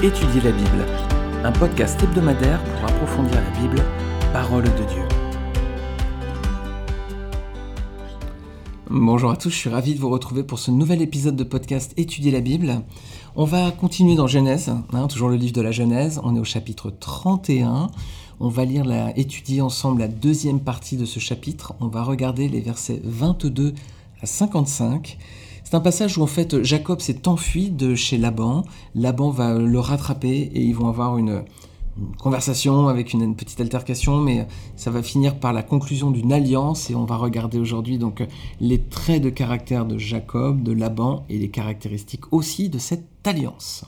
Étudier la Bible, un podcast hebdomadaire pour approfondir la Bible, parole de Dieu. Bonjour à tous, je suis ravi de vous retrouver pour ce nouvel épisode de podcast Étudier la Bible. On va continuer dans Genèse, hein, toujours le livre de la Genèse, on est au chapitre 31. On va lire, la, étudier ensemble la deuxième partie de ce chapitre. On va regarder les versets 22 à 55. C'est un passage où en fait Jacob s'est enfui de chez Laban. Laban va le rattraper et ils vont avoir une, conversation avec une, petite altercation, mais ça va finir par la conclusion d'une alliance et on va regarder aujourd'hui donc les traits de caractère de Jacob, de Laban et les caractéristiques aussi de cette alliance.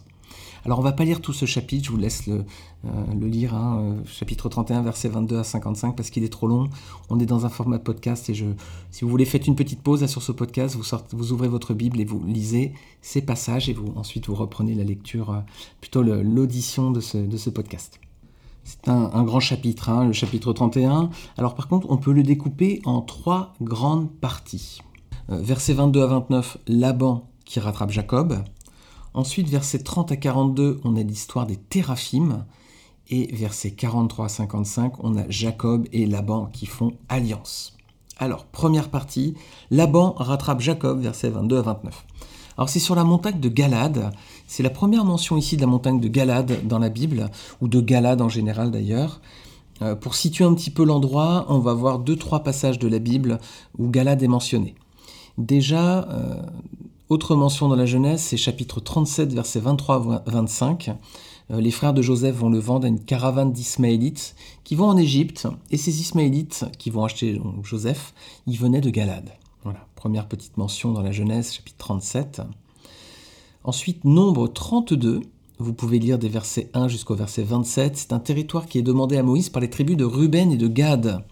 Alors on va pas lire tout ce chapitre, je vous laisse le, euh, lire, hein, euh, chapitre 31, versets 22 à 55, parce qu'il est trop long. On est dans un format de podcast et je, si vous voulez, faites une petite pause sur ce podcast, vous, ouvrez votre Bible et vous lisez ces passages et ensuite vous reprenez la lecture, euh, plutôt l'audition de ce, podcast. C'est un, grand chapitre, hein, le chapitre 31. Alors par contre, on peut le découper en trois grandes parties. versets 22 à 29, Laban qui rattrape Jacob. Ensuite, versets 30 à 42, on a l'histoire des Téraphimes. Et versets 43 à 55, on a Jacob et Laban qui font alliance. Alors, première partie, Laban rattrape Jacob, versets 22 à 29. Alors c'est sur la montagne de Galade, c'est la première mention ici de la montagne de Galade dans la Bible, ou de Galade en général d'ailleurs. Euh, pour situer un petit peu l'endroit, on va voir deux, trois passages de la Bible où Galade est mentionné. Déjà, euh, autre mention dans la Genèse, c'est chapitre 37, versets 23 à 25. Euh, les frères de Joseph vont le vendre à une caravane d'Ismaélites qui vont en Égypte. Et ces Ismaélites qui vont acheter Joseph, ils venaient de Galade. Voilà, première petite mention dans la Genèse, chapitre 37. Ensuite, nombre 32. Vous pouvez lire des versets 1 jusqu'au verset 27. C'est un territoire qui est demandé à Moïse par les tribus de Ruben et de Gad.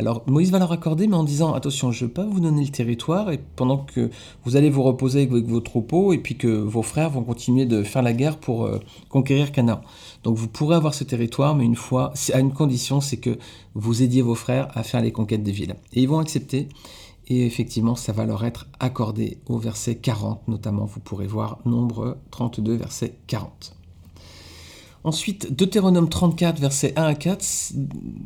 Alors Moïse va leur accorder, mais en disant attention, je ne vais pas vous donner le territoire, et pendant que vous allez vous reposer avec vos troupeaux, et puis que vos frères vont continuer de faire la guerre pour euh, conquérir Canaan. Donc vous pourrez avoir ce territoire, mais une fois, à une condition, c'est que vous aidiez vos frères à faire les conquêtes des villes. Et ils vont accepter, et effectivement, ça va leur être accordé au verset 40, notamment, vous pourrez voir nombre 32, verset 40. Ensuite, Deutéronome 34, versets 1 à 4,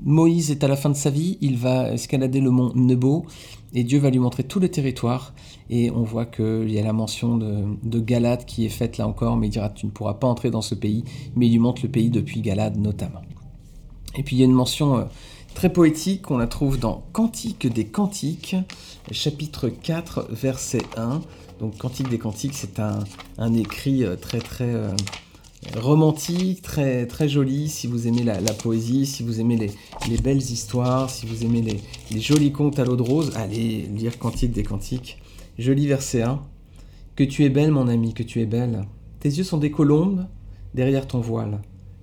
Moïse est à la fin de sa vie, il va escalader le mont Nebo, et Dieu va lui montrer tout le territoire, et on voit qu'il y a la mention de, de, Galade qui est faite là encore, mais il dira tu ne pourras pas entrer dans ce pays, mais il lui montre le pays depuis Galade notamment. Et puis il y a une mention euh, très poétique, on la trouve dans Cantique des Cantiques, chapitre 4, verset 1. Donc Cantique des Cantiques, c'est un, écrit euh, très très... Euh, romantique, très, très joli, si vous aimez la, poésie, si vous aimez les, belles histoires, si vous aimez les, jolis contes à l'eau de rose, allez lire Cantique des Cantiques. Joli verset 1. Que tu es belle, mon ami, que tu es belle. Tes yeux sont des colombes derrière ton voile.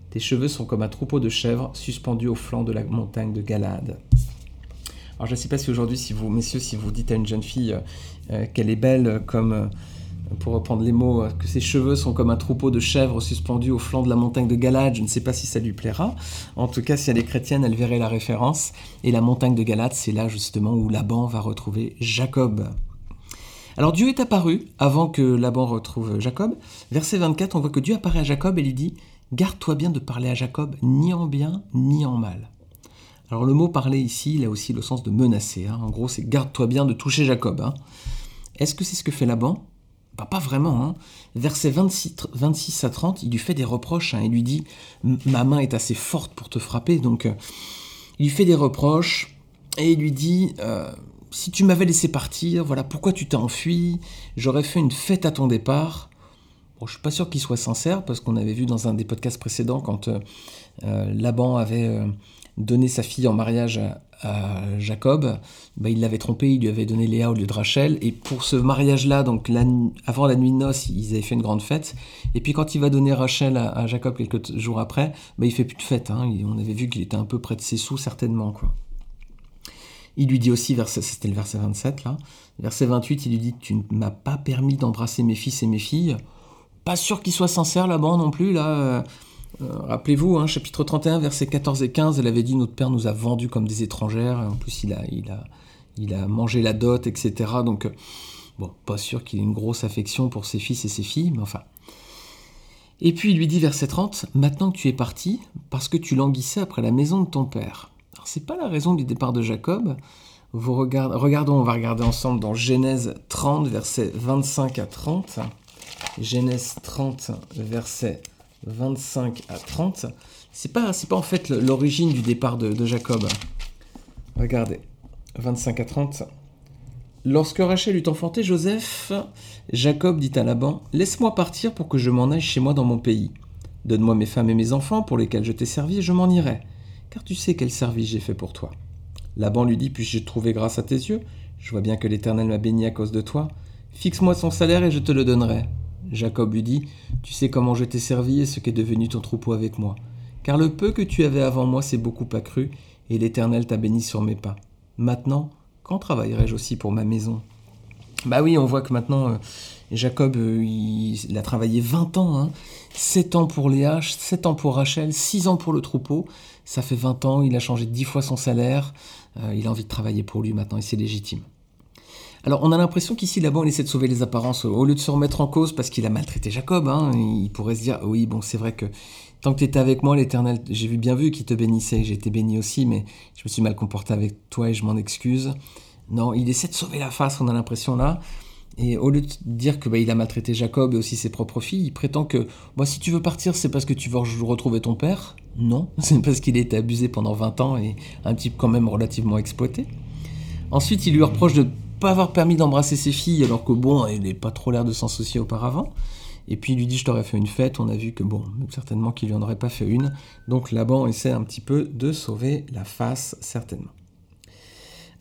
Tes cheveux sont comme un troupeau de chèvres suspendus au flanc de la montagne de Galade. Alors je ne sais pas si aujourd'hui, si vous, messieurs, si vous dites à une jeune fille euh, qu'elle est belle comme... Euh, pour reprendre les mots, que ses cheveux sont comme un troupeau de chèvres suspendus au flanc de la montagne de Galade. Je ne sais pas si ça lui plaira. En tout cas, si elle est chrétienne, elle verrait la référence. Et la montagne de Galade, c'est là justement où Laban va retrouver Jacob. Alors Dieu est apparu avant que Laban retrouve Jacob. Verset 24, on voit que Dieu apparaît à Jacob et lui dit Garde-toi bien de parler à Jacob ni en bien ni en mal. Alors le mot parler ici, il a aussi le sens de menacer. Hein. En gros, c'est garde-toi bien de toucher Jacob. Hein. Est-ce que c'est ce que fait Laban? Bah, pas vraiment. Hein. Verset 26, 26, à 30, il lui fait des reproches. Hein. il lui dit Ma main est assez forte pour te frapper. Donc, euh, il lui fait des reproches et il lui dit euh, Si tu m'avais laissé partir, voilà pourquoi tu t'es enfui. J'aurais fait une fête à ton départ. Bon, je suis pas sûr qu'il soit sincère parce qu'on avait vu dans un des podcasts précédents quand euh, Laban avait donné sa fille en mariage à, Jacob, bah, il l'avait trompé, il lui avait donné Léa au lieu de Rachel. Et pour ce mariage-là, donc avant la nuit de noces, ils avaient fait une grande fête. Et puis quand il va donner Rachel à, Jacob quelques jours après, bah, il fait plus de fête. Hein. On avait vu qu'il était un peu près de ses sous, certainement. Quoi. Il lui dit aussi, c'était le verset 27 là, verset 28, il lui dit Tu ne m'as pas permis d'embrasser mes fils et mes filles. Pas sûr qu'il soit sincère là-bas non plus, là. Euh, rappelez-vous, hein, chapitre 31, versets 14 et 15, elle avait dit Notre Père nous a vendus comme des étrangères. En plus, il a, il a, il a mangé la dot, etc. Donc, euh, bon, pas sûr qu'il ait une grosse affection pour ses fils et ses filles, mais enfin. Et puis il lui dit, verset 30, Maintenant que tu es parti, parce que tu languissais après la maison de ton père. Alors c'est pas la raison du départ de Jacob. Vous regardons, on va regarder ensemble dans Genèse 30, versets 25 à 30. Genèse 30, versets 25 à 30. C'est pas, pas en fait l'origine du départ de, de Jacob. Regardez, 25 à 30. Lorsque Rachel eut enfanté Joseph, Jacob dit à Laban Laisse-moi partir pour que je m'en aille chez moi dans mon pays. Donne-moi mes femmes et mes enfants pour lesquels je t'ai servi et je m'en irai, car tu sais quel service j'ai fait pour toi. Laban lui dit Puis-je trouver grâce à tes yeux? Je vois bien que l'Éternel m'a béni à cause de toi. Fixe-moi son salaire et je te le donnerai. Jacob lui dit Tu sais comment je t'ai servi et ce qu'est devenu ton troupeau avec moi. Car le peu que tu avais avant moi s'est beaucoup accru, et l'Éternel t'a béni sur mes pas. Maintenant, quand travaillerai-je aussi pour ma maison? Bah oui, on voit que maintenant, euh, Jacob, euh, il, a travaillé 20 ans, hein. 7 ans pour Léa, 7 ans pour Rachel, 6 ans pour le troupeau. Ça fait 20 ans, il a changé 10 fois son salaire, euh, il a envie de travailler pour lui maintenant et c'est légitime. Alors on a l'impression qu'ici là-bas on essaie de sauver les apparences au lieu de se remettre en cause parce qu'il a maltraité Jacob. Hein, il pourrait se dire oui bon c'est vrai que tant que tu étais avec moi l'Éternel j'ai vu bien vu qu'il te bénissait, j'ai été béni aussi mais je me suis mal comporté avec toi et je m'en excuse. Non il essaie de sauver la face on a l'impression là. Et au lieu de dire que bah, il a maltraité Jacob et aussi ses propres filles, il prétend que bah, si tu veux partir, c'est parce que tu veux retrouver ton père. Non, c'est parce qu'il a été abusé pendant 20 ans et un type quand même relativement exploité. Ensuite, il lui reproche de pas avoir permis d'embrasser ses filles alors que bon, il n'est pas trop l'air de s'en soucier auparavant. Et puis il lui dit je t'aurais fait une fête, on a vu que bon, certainement qu'il lui en aurait pas fait une. Donc Laban essaie un petit peu de sauver la face, certainement.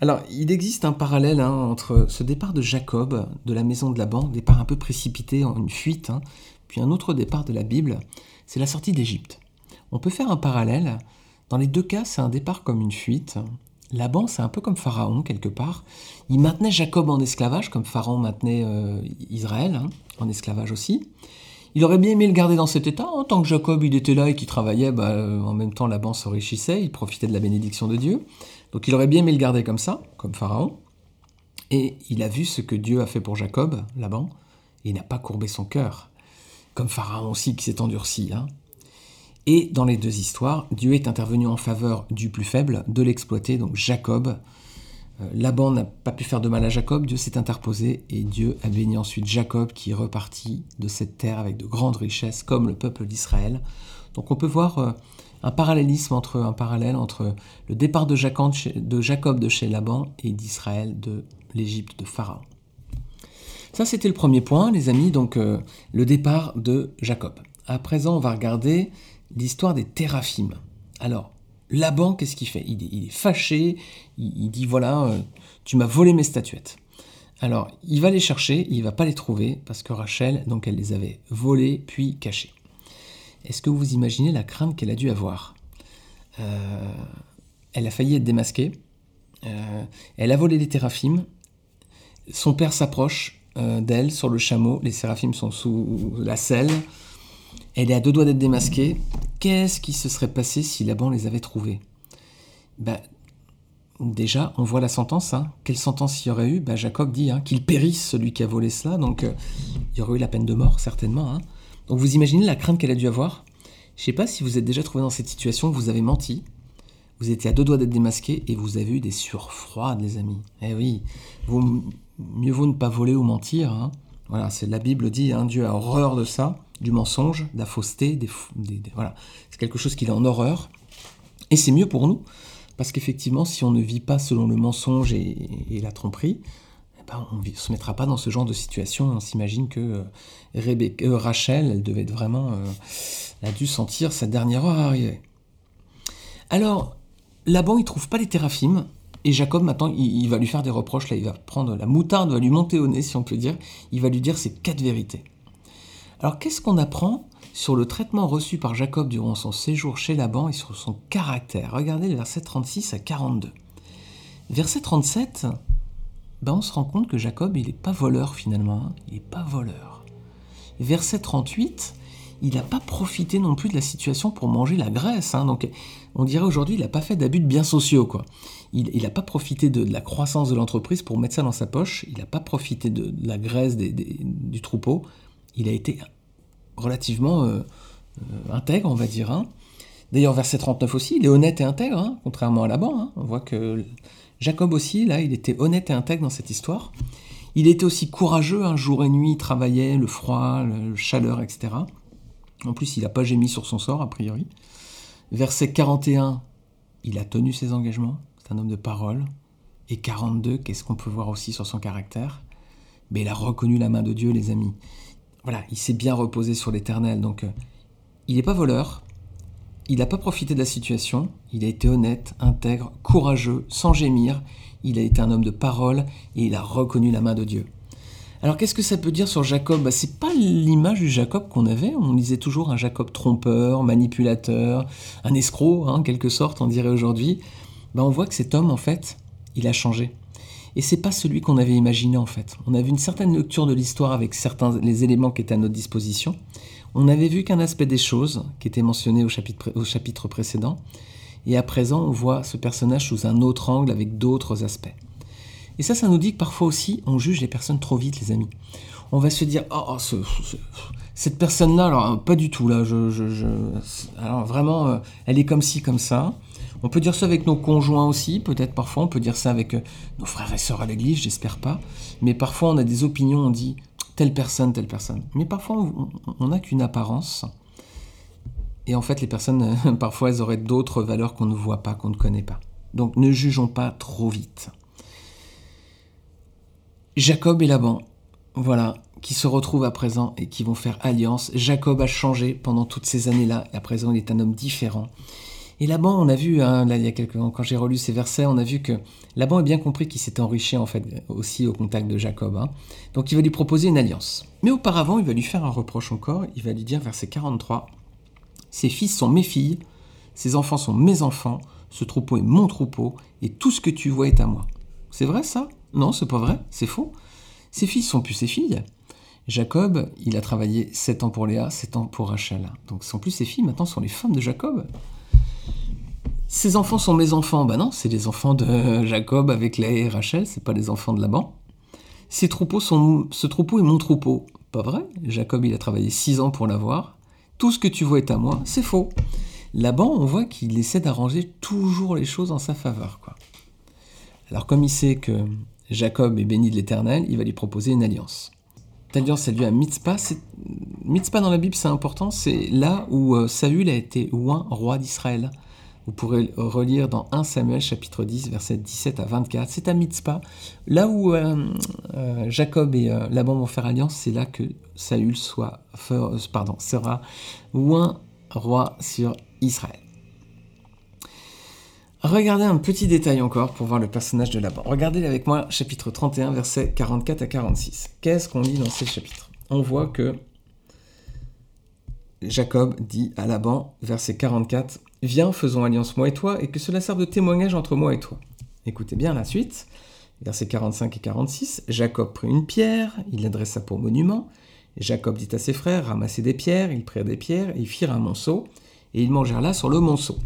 Alors, il existe un parallèle hein, entre ce départ de Jacob de la maison de Laban, départ un peu précipité, en une fuite, hein, puis un autre départ de la Bible, c'est la sortie d'Égypte. On peut faire un parallèle. Dans les deux cas, c'est un départ comme une fuite. Laban, c'est un peu comme Pharaon, quelque part. Il maintenait Jacob en esclavage, comme Pharaon maintenait euh, Israël, hein, en esclavage aussi. Il aurait bien aimé le garder dans cet état. En tant que Jacob, il était là et qu'il travaillait, bah, en même temps, Laban s'enrichissait, il profitait de la bénédiction de Dieu. Donc il aurait bien aimé le garder comme ça, comme Pharaon. Et il a vu ce que Dieu a fait pour Jacob, Laban, et il n'a pas courbé son cœur, comme Pharaon aussi qui s'est endurci. Hein. Et dans les deux histoires, Dieu est intervenu en faveur du plus faible, de l'exploité, donc Jacob. Euh, Laban n'a pas pu faire de mal à Jacob, Dieu s'est interposé et Dieu a béni ensuite Jacob qui est reparti de cette terre avec de grandes richesses comme le peuple d'Israël. Donc on peut voir euh, un parallélisme entre un parallèle entre le départ de Jacob de, chez Laban et d'Israël de l'Égypte de Pharaon. Ça c'était le premier point, les amis, donc euh, le départ de Jacob. À présent, on va regarder l'histoire des téraphimes. Alors, Laban, qu'est-ce qu'il fait? Il est, fâché, il, dit voilà, euh, tu m'as volé mes statuettes. Alors, il va les chercher, il va pas les trouver parce que Rachel, donc elle les avait volées puis cachées. Est-ce que vous imaginez la crainte qu'elle a dû avoir? Euh, Elle a failli être démasquée. Euh, elle a volé les téraphimes. Son père s'approche d'elle sur le chameau. Les séraphimes sont sous la selle. Elle est à deux doigts d'être démasquée. Qu'est-ce qui se serait passé si Laban les avait trouvés? Ben, Déjà, on voit la sentence. Hein. Quelle sentence il y aurait eu? Ben, Jacob dit hein, qu'il périsse celui qui a volé cela. Donc, euh, il y aurait eu la peine de mort, certainement. Hein. Donc, vous imaginez la crainte qu'elle a dû avoir? Je ne sais pas si vous êtes déjà trouvé dans cette situation, vous avez menti. Vous étiez à deux doigts d'être démasqué et vous avez eu des sueurs froides, les amis. Eh oui, mieux vaut ne pas voler ou mentir. Voilà, c'est la Bible dit, Dieu a horreur de ça, du mensonge, de la fausseté, voilà, c'est quelque chose qu'il a en horreur. Et c'est mieux pour nous, parce qu'effectivement, si on ne vit pas selon le mensonge et, la tromperie, eh ben, on ne se mettra pas dans ce genre de situation. On s'imagine que euh, euh, Rachel, elle devait être vraiment, euh, a dû sentir sa dernière heure arriver. Alors, Laban, il trouve pas les téraphimes, et Jacob, maintenant, il, va lui faire des reproches. Là, il va prendre la moutarde, va lui monter au nez, si on peut dire. Il va lui dire ces quatre vérités. Alors, qu'est-ce qu'on apprend sur le traitement reçu par Jacob durant son séjour chez Laban et sur son caractère? Regardez les versets 36 à 42. Verset 37, ben on se rend compte que Jacob, il n'est pas voleur finalement. Hein. Il n'est pas voleur. Verset 38, il n'a pas profité non plus de la situation pour manger la graisse. Hein. Donc, on dirait aujourd'hui, il n'a pas fait d'abus de biens sociaux. Quoi. Il n'a pas profité de, la croissance de l'entreprise pour mettre ça dans sa poche. Il n'a pas profité de, la graisse du troupeau. Il a été relativement intègre, on va dire. Hein. D'ailleurs, verset 39 aussi, il est honnête et intègre, hein, contrairement à Laban. Hein. On voit que Jacob aussi, là, il était honnête et intègre dans cette histoire. Il était aussi courageux, un jour et nuit, il travaillait, le froid, la chaleur, etc. En plus, il n'a pas gémi sur son sort, a priori. Verset 41, il a tenu ses engagements, c'est un homme de parole. Et 42, qu'est-ce qu'on peut voir aussi sur son caractère? Mais il a reconnu la main de Dieu, les amis. Voilà, il s'est bien reposé sur l'éternel. Donc, euh, il n'est pas voleur, il n'a pas profité de la situation, il a été honnête, intègre, courageux, sans gémir, il a été un homme de parole et il a reconnu la main de Dieu. Alors qu'est-ce que ça peut dire sur Jacob? Bah, C'est pas l'image du Jacob qu'on avait, on disait toujours un Jacob trompeur, manipulateur, un escroc, hein, en quelque sorte, on dirait aujourd'hui. Bah, on voit que cet homme, en fait, il a changé. Et c'est pas celui qu'on avait imaginé en fait. On avait une certaine lecture de l'histoire avec certains les éléments qui étaient à notre disposition. On n'avait vu qu'un aspect des choses qui était mentionné au chapitre, au chapitre précédent. Et à présent, on voit ce personnage sous un autre angle avec d'autres aspects. Et ça, ça nous dit que parfois aussi, on juge les personnes trop vite, les amis. On va se dire, oh, cette personne-là, alors pas du tout, là, alors vraiment, euh, elle est comme ci, comme ça. On peut dire ça avec nos conjoints aussi, peut-être parfois, on peut dire ça avec euh, nos frères et sœurs à l'église, j'espère pas. Mais parfois, on a des opinions, on dit, telle personne, telle personne. Mais parfois, on n'a qu'une apparence. Et en fait, les personnes, parfois, elles auraient d'autres valeurs qu'on ne voit pas, qu'on ne connaît pas. Donc, ne jugeons pas trop vite. Jacob et Laban, voilà, qui se retrouvent à présent et qui vont faire alliance. Jacob a changé pendant toutes ces années-là, et à présent, il est un homme différent. Et Laban, on a vu, hein, il y a quelques quand j'ai relu ces versets, on a vu que Laban a bien compris qu'il s'était enrichi en fait aussi au contact de Jacob. Hein. Donc il va lui proposer une alliance. Mais auparavant, il va lui faire un reproche encore. Il va lui dire, verset 43, Ses fils sont mes filles, ses enfants sont mes enfants, ce troupeau est mon troupeau, et tout ce que tu vois est à moi. C'est vrai ça? Non, c'est pas vrai, c'est faux. Ses fils sont plus ses filles. Jacob, il a travaillé 7 ans pour Léa, 7 ans pour Rachel. Donc sont plus ses filles, maintenant sont les femmes de Jacob. Ces enfants sont mes enfants. Ben non, c'est les enfants de Jacob avec Léa et Rachel, c'est pas les enfants de Laban. Ces ce troupeau est mon troupeau. Pas vrai? Jacob, il a travaillé six ans pour l'avoir. Tout ce que tu vois est à moi. C'est faux. Laban, on voit qu'il essaie d'arranger toujours les choses en sa faveur. Quoi. Alors comme il sait que Jacob est béni de l'Éternel, il va lui proposer une alliance. Cette alliance a lieu à Mitzpah. Mitzpah dans la Bible, c'est important. C'est là où euh, Saül a été oint roi d'Israël. Vous pourrez relire dans 1 Samuel chapitre 10 versets 17 à 24. C'est à Mitzpah. Là où euh, euh, Jacob et euh, Laban vont faire alliance, c'est là que Saül sera un roi sur Israël. Regardez un petit détail encore pour voir le personnage de Laban. Regardez avec moi chapitre 31 versets 44 à 46. Qu'est-ce qu'on lit dans ces chapitres? On voit que Jacob dit à Laban, verset 44, Viens, faisons alliance moi et toi, et que cela serve de témoignage entre moi et toi. Écoutez bien la suite, versets 45 et 46. Jacob prit une pierre, il l'adressa pour monument. Jacob dit à ses frères, ramassez des pierres, ils prirent des pierres, et ils firent un monceau, et ils mangèrent là sur le monceau.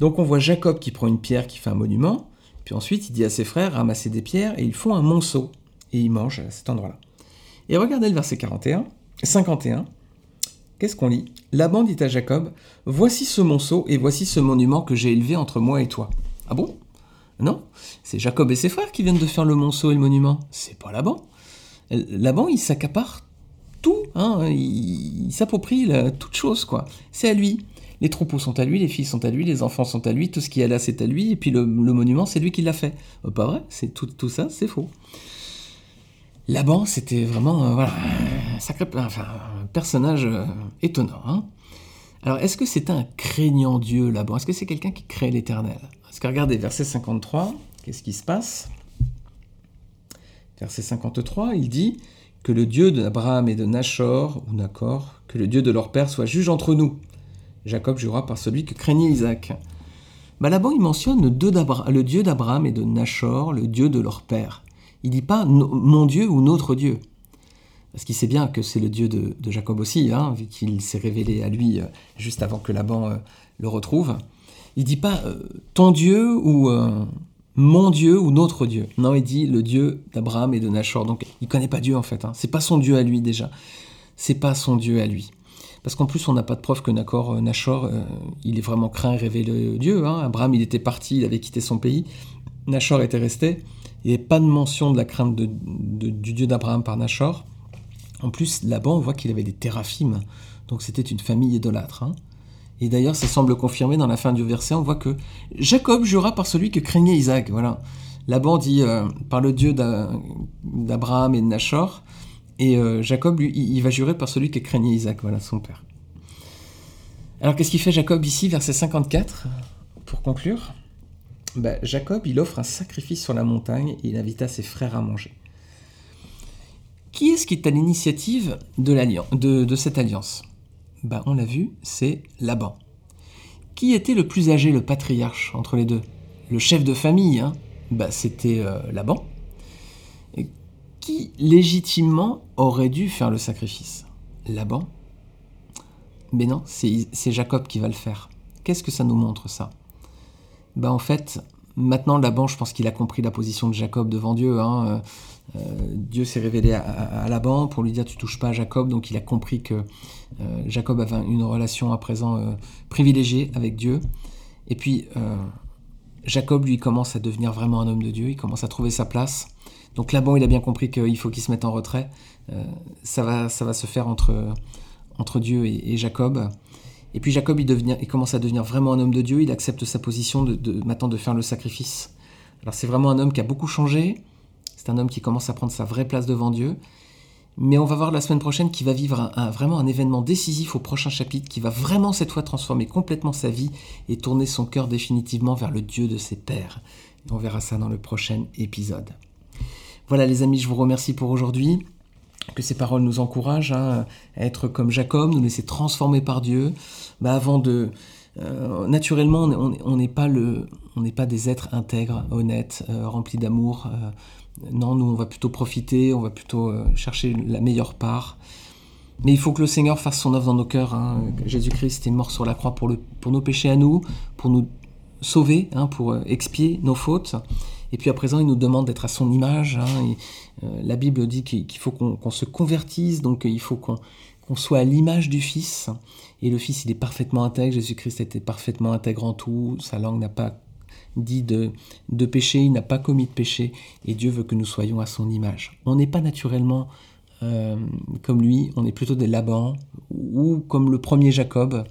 Donc on voit Jacob qui prend une pierre qui fait un monument, puis ensuite il dit à ses frères, ramassez des pierres, et ils font un monceau, et ils mangent à cet endroit-là. Et regardez le verset 41, 51. Qu'est-ce qu'on lit? Laban dit à Jacob Voici ce monceau et voici ce monument que j'ai élevé entre moi et toi. Ah bon? Non, c'est Jacob et ses frères qui viennent de faire le monceau et le monument. C'est pas Laban. Laban, il s'accapare tout, hein, il, s'approprie toute chose, quoi. C'est à lui. Les troupeaux sont à lui, les filles sont à lui, les enfants sont à lui, tout ce qui est là, c'est à lui, et puis le, monument, c'est lui qui l'a fait. Euh, pas vrai, c'est tout, tout ça, c'est faux. Laban, c'était vraiment euh, un personnage euh, étonnant. Hein. Alors, est-ce que c'est un craignant Dieu, Laban Est-ce que c'est quelqu'un qui crée l'éternel? Parce que regardez, verset 53, qu'est-ce qui se passe? Verset 53, il dit que le Dieu d'Abraham et de Nachor, ou Nacor, que le Dieu de leur père soit juge entre nous. Jacob jura par celui que craignait Isaac. Bah, Laban, il mentionne le Dieu d'Abraham et de Nachor, le Dieu de leur père. Il dit pas mon Dieu ou notre Dieu. Parce qu'il sait bien que c'est le Dieu de, Jacob aussi, hein, vu qu'il s'est révélé à lui euh, juste avant que Laban euh, le retrouve. Il dit pas euh, ton Dieu ou mon Dieu ou notre Dieu. Non, il dit le Dieu d'Abraham et de Nachor. Donc il connaît pas Dieu en fait. Hein. C'est pas son Dieu à lui déjà. C'est pas son Dieu à lui. Parce qu'en plus, on n'a pas de preuve que Nachor, il est vraiment craint et révélé Dieu. Hein. Abraham, il était parti, il avait quitté son pays. Nachor était resté. Il n'y avait pas de mention de la crainte du Dieu d'Abraham par Nachor. En plus, là-bas, on voit qu'il avait des téraphimes. Donc c'était une famille idolâtre. Hein. Et d'ailleurs, ça semble confirmé dans la fin du verset. On voit que Jacob jura par celui que craignait Isaac. Voilà. Laban dit euh, par le Dieu d'Abraham et de Nachor. Et euh, Jacob, lui, il va jurer par celui que craignait Isaac, voilà, son père. Alors qu'est-ce qu'il fait Jacob ici, verset 54, pour conclure? Bah, Jacob, il offre un sacrifice sur la montagne et il invita ses frères à manger. Qui est-ce qui est à l'initiative de, cette alliance? Bah, On l'a vu, c'est Laban. Qui était le plus âgé, le patriarche entre les deux? Le chef de famille, hein? Bah, c'était euh, Laban. Qui légitimement aurait dû faire le sacrifice? Laban Mais non, c'est Jacob qui va le faire. Qu'est-ce que ça nous montre ça? Bah en fait, maintenant Laban, je pense qu'il a compris la position de Jacob devant Dieu. Hein. Euh, euh, Dieu s'est révélé à, Laban pour lui dire tu touches pas à Jacob, donc il a compris que euh, Jacob avait une relation à présent privilégiée avec Dieu. Et puis Jacob lui commence à devenir vraiment un homme de Dieu, il commence à trouver sa place. Donc Laban il a bien compris qu'il faut qu'il se mette en retrait. ça, va, ça va se faire entre, entre Dieu et Jacob. Et puis Jacob, il, commence à devenir vraiment un homme de Dieu, il accepte sa position de, maintenant de faire le sacrifice. Alors c'est vraiment un homme qui a beaucoup changé, c'est un homme qui commence à prendre sa vraie place devant Dieu, mais on va voir la semaine prochaine qu'il va vivre vraiment un événement décisif au prochain chapitre, qui va vraiment cette fois transformer complètement sa vie et tourner son cœur définitivement vers le Dieu de ses pères. on verra ça dans le prochain épisode. Voilà les amis, je vous remercie pour aujourd'hui que ces paroles nous encouragent hein, à être comme Jacob, nous laisser transformer par Dieu, bah avant de... Euh, naturellement, on n'est pas, des êtres intègres, honnêtes, euh, remplis d'amour. Euh, non, nous, on va plutôt profiter, on va plutôt chercher la meilleure part. Mais il faut que le Seigneur fasse son œuvre dans nos cœurs. Hein. Jésus-Christ est mort sur la croix pour, le, pour nos péchés à nous, pour nous sauver, hein, pour expier nos fautes. Et puis à présent, il nous demande d'être à son image. Hein, euh, la Bible dit qu'il faut qu'on se convertisse, donc il faut qu'on soit à l'image du Fils. Et le Fils, il est parfaitement intègre. Jésus-Christ était parfaitement intègre en tout. Sa langue n'a pas dit de, péché, il n'a pas commis de péché. Et Dieu veut que nous soyons à son image. On n'est pas naturellement euh, comme lui, on est plutôt des Laban ou comme le premier Jacob.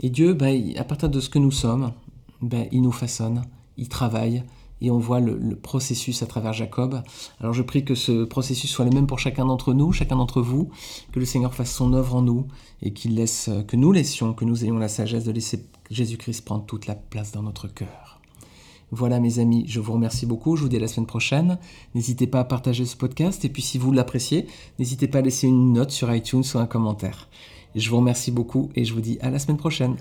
Et Dieu, ben, à partir de ce que nous sommes, ben, il nous façonne, il travaille, et on voit le, processus à travers Jacob. Alors je prie que ce processus soit le même pour chacun d'entre nous, chacun d'entre vous, que le Seigneur fasse son œuvre en nous et laisse, que nous laissions, que nous ayons la sagesse de laisser Jésus-Christ prendre toute la place dans notre cœur. Voilà mes amis, je vous remercie beaucoup, je vous dis à la semaine prochaine. N'hésitez pas à partager ce podcast et puis si vous l'appréciez, n'hésitez pas à laisser une note sur iTunes ou un commentaire. Je vous remercie beaucoup et je vous dis à la semaine prochaine.